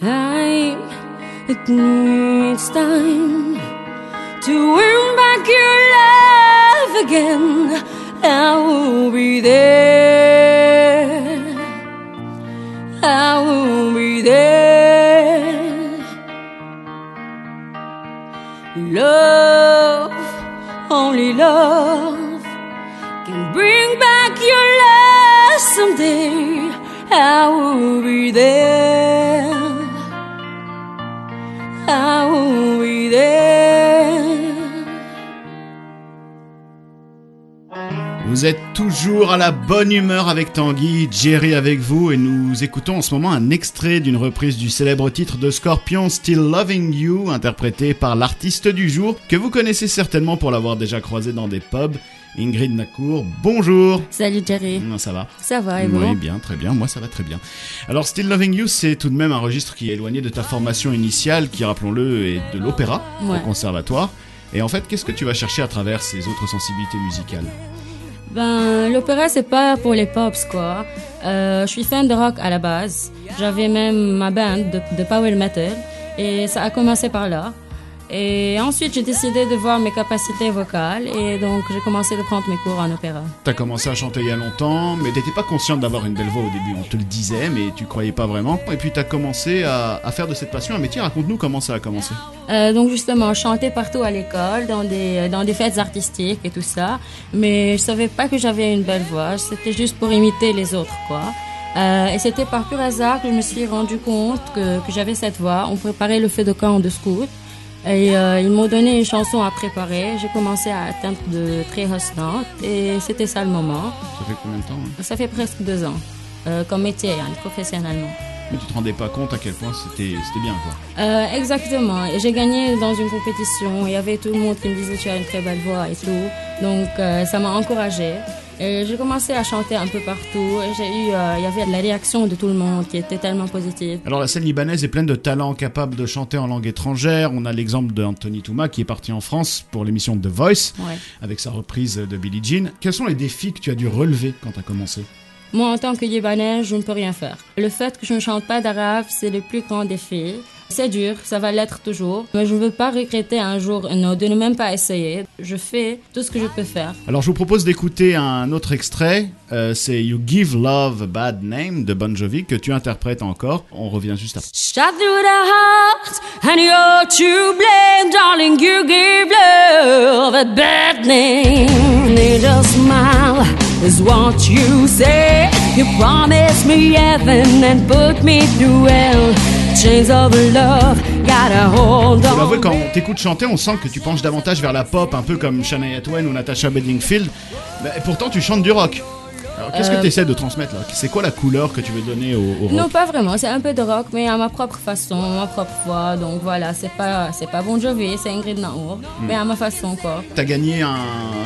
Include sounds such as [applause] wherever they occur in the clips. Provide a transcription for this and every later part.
Time, it needs time to win back your love again. I will be there. I will be there. Love, only love can bring back your love someday. I will be there. Vous êtes toujours à la bonne humeur avec Tanguy, Jerry avec vous et nous écoutons en ce moment un extrait d'une reprise du célèbre titre de Scorpion Still Loving You interprété par l'artiste du jour que vous connaissez certainement pour l'avoir déjà croisé dans des pubs. Ingrid Nacour, bonjour Salut Jerry. Non, Ça va Ça va et vous Oui, bien, très bien. Moi, ça va très bien. Alors, Still Loving You, c'est tout de même un registre qui est éloigné de ta formation initiale, qui, rappelons-le, est de l'opéra Ouais. au conservatoire. Et en fait, qu'est-ce que tu vas chercher à travers ces autres sensibilités musicales? Ben, l'opéra, c'est pas pour les pops, quoi. Euh, je suis fan de rock à la base. J'avais même ma band de, de power metal. Et ça a commencé par là. Et ensuite, j'ai décidé de voir mes capacités vocales. Et donc, j'ai commencé de prendre mes cours en opéra. T'as commencé à chanter il y a longtemps, mais t'étais pas consciente d'avoir une belle voix au début. On te le disait, mais tu croyais pas vraiment. Et puis t'as commencé à, à faire de cette passion un métier. Raconte-nous comment ça a commencé. Euh, donc justement, je chantais partout à l'école, dans des dans des fêtes artistiques et tout ça, mais je savais pas que j'avais une belle voix. C'était juste pour imiter les autres, quoi. Euh, et c'était par pur hasard que je me suis rendu compte que, que j'avais cette voix. On préparait le feu de camp de scout. Et euh, ils m'ont donné une chanson à préparer. J'ai commencé à atteindre de très notes et c'était ça le moment. Ça fait combien de temps hein? Ça fait presque deux ans, euh, comme métier, hein, professionnellement. Mais tu te rendais pas compte à quel point c'était c'était bien, quoi. Euh, exactement. J'ai gagné dans une compétition. Il y avait tout le monde qui me disait tu as une très belle voix et tout. Donc euh, ça m'a encouragée. Et j'ai commencé à chanter un peu partout. J'ai eu, euh, il y avait de la réaction de tout le monde qui était tellement positive. Alors la scène libanaise est pleine de talents capables de chanter en langue étrangère. On a l'exemple d'Anthony Touma qui est parti en France pour l'émission The Voice Ouais. avec sa reprise de Billie Jean. Quels sont les défis que tu as dû relever quand tu as commencé? Moi, en tant que Libanaise, je ne peux rien faire. Le fait que je ne chante pas d'arabe, c'est le plus grand défi. C'est dur, ça va l'être toujours, mais je ne veux pas regretter un jour non, de ne même pas essayer. Je fais tout ce que je peux faire. Alors je vous propose d'écouter un autre extrait. Euh, c'est You Give Love a Bad Name de Bon Jovi que tu interprètes encore. On revient juste après. Shot through the heart, and you're to blame, darling. You give love a bad name. Need a smile is what you say. You promised me heaven and put me through hell. Chains of love got a hold Faut l'avouer, on quand on t'écoute chanter, on sent que tu penches davantage vers la pop, un peu comme Shania Twain ou Natasha Bedingfield. Mais pourtant, tu chantes du rock. Alors, qu'est-ce que Euh, tu essaies de transmettre là? C'est quoi la couleur que tu veux donner au, au rock? Non, pas vraiment. C'est un peu de rock, mais à ma propre façon, ma propre voix. Donc voilà, c'est pas, c'est pas Bon Jovi, c'est Ingrid Naour, mais à ma façon, quoi. T'as gagné un,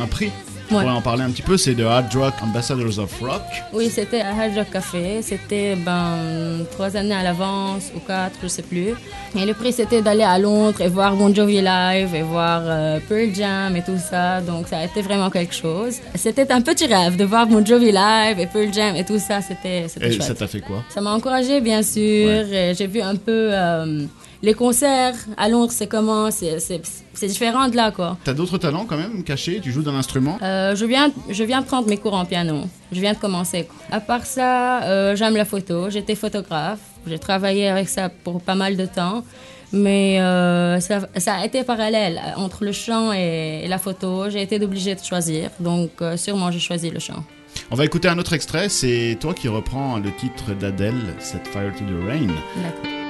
un prix? On Ouais. pourrait en parler un petit peu. C'est de Hard Rock Ambassadors of Rock. Oui, c'était à Hard Rock Café. C'était ben, trois années à l'avance ou quatre, je sais plus. Et le prix, c'était d'aller à Londres et voir Bon Jovi live et voir euh, Pearl Jam et tout ça. Donc, ça a été vraiment quelque chose. C'était un petit rêve de voir Bon Jovi live et Pearl Jam et tout ça. C'était Et chouette. ça t'a fait quoi? Ça m'a encouragé bien sûr. Et J'ai vu un peu euh, les concerts à Londres, c'est comment, c'est différent de là, quoi. T'as d'autres talents quand même cachés? Tu joues d'un instrument? Euh, je, viens, je viens prendre mes cours en piano. Je viens de commencer. À part ça, euh, j'aime la photo. J'étais photographe. J'ai travaillé avec ça pour pas mal de temps. Mais euh, ça, ça a été parallèle entre le chant et, et la photo. J'ai été obligée de choisir. Donc, euh, sûrement, j'ai choisi le chant. On va écouter un autre extrait. C'est toi qui reprends le titre d'Adèle, Set Fire to the Rain. D'accord.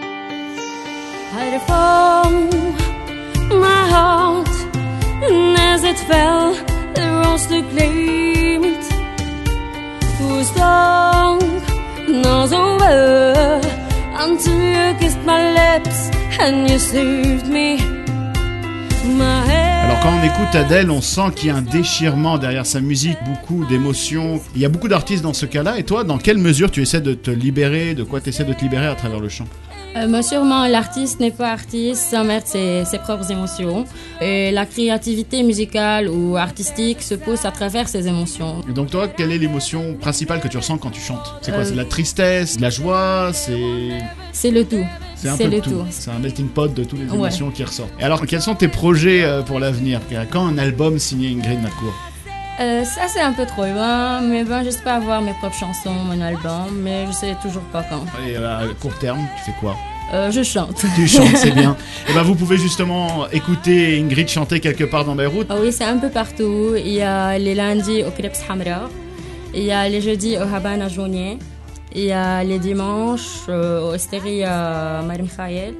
Alors quand on écoute Adèle, on sent qu'il y a un déchirement derrière sa musique, beaucoup d'émotions. Il y a beaucoup d'artistes dans ce cas-là. Et toi, dans quelle mesure tu essaies de te libérer? De quoi tu essaies de te libérer à travers le chant? Euh, mais sûrement, l'artiste n'est pas artiste sans mettre ses, ses propres émotions. Et la créativité musicale ou artistique se pousse à travers ses émotions. Et donc toi, quelle est l'émotion principale que tu ressens quand tu chantes? C'est quoi? Euh, C'est de la tristesse, de la joie C'est C'est le tout. C'est un C'est peu de le tout. tout. C'est un melting pot de toutes les Ouais. émotions qui ressortent. Et alors, quels sont tes projets euh, pour l'avenir? Quand un album signé Ingrid Nacour Euh, ça, c'est un peu trop loin, mais ben, j'espère avoir mes propres chansons, mon album, mais je sais toujours pas quand. Et à court terme, tu fais quoi? Euh, je chante. Tu chantes, c'est bien. [laughs] Et ben, vous pouvez justement écouter Ingrid chanter quelque part dans Beyrouth. Ah oui, c'est un peu partout. Il y a les lundis au Krebs Hamra, il y a les jeudis au Habana Jounier, il y a les dimanches euh, au Osteria Marim Khayel,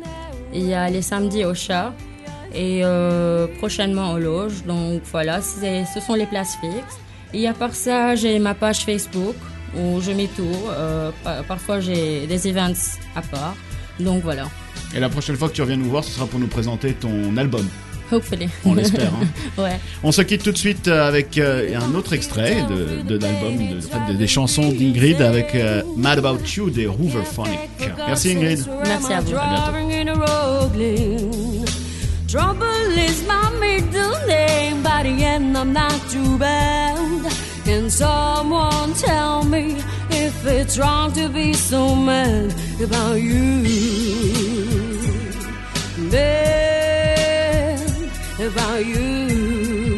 il y a les samedis au Chat et euh, prochainement au Loge. Donc voilà, ce sont les places fixes. Et à part ça, j'ai ma page Facebook où je mets tout. Euh, pa- parfois, j'ai des events à part. Donc voilà, Et la prochaine fois que tu reviens nous voir, ce sera pour nous présenter ton album. hopefully. On l'espère. hein. [laughs] ouais. On se quitte tout de suite avec euh, un autre extrait de, de l'album, de, en fait, de- des chansons d'Ingrid avec euh, Mad About You des Hooverphonic. Merci Ingrid. Merci à vous. À Trouble is my middle name, the end I'm not too bad. Can someone tell me if it's wrong to be so mad about you? Mad about you.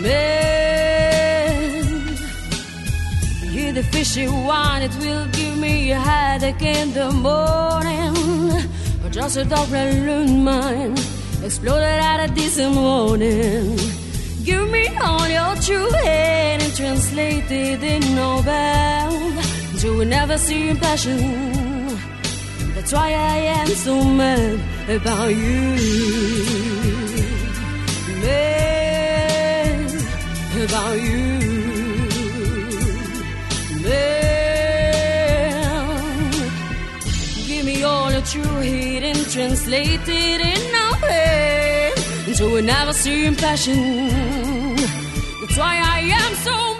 Mad. You're the fishy one, it will give me a headache in the morning. Just a dog balloon mine exploded at a decent warning. Give me all your true hate and translate it in Nobel. You will never see passion. That's why I am so mad about you. Mad about you. Mad. Give me all the true hate translated in our pain into an ever-seen passion. That's why I am so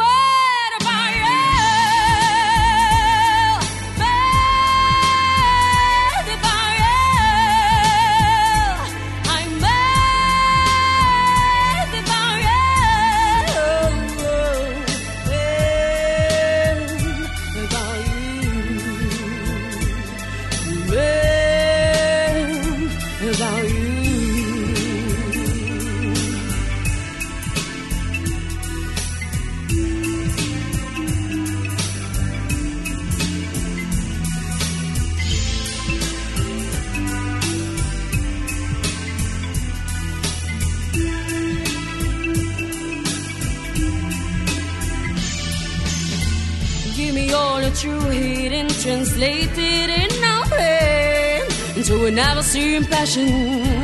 translated in our pain into an ever-seeing passion.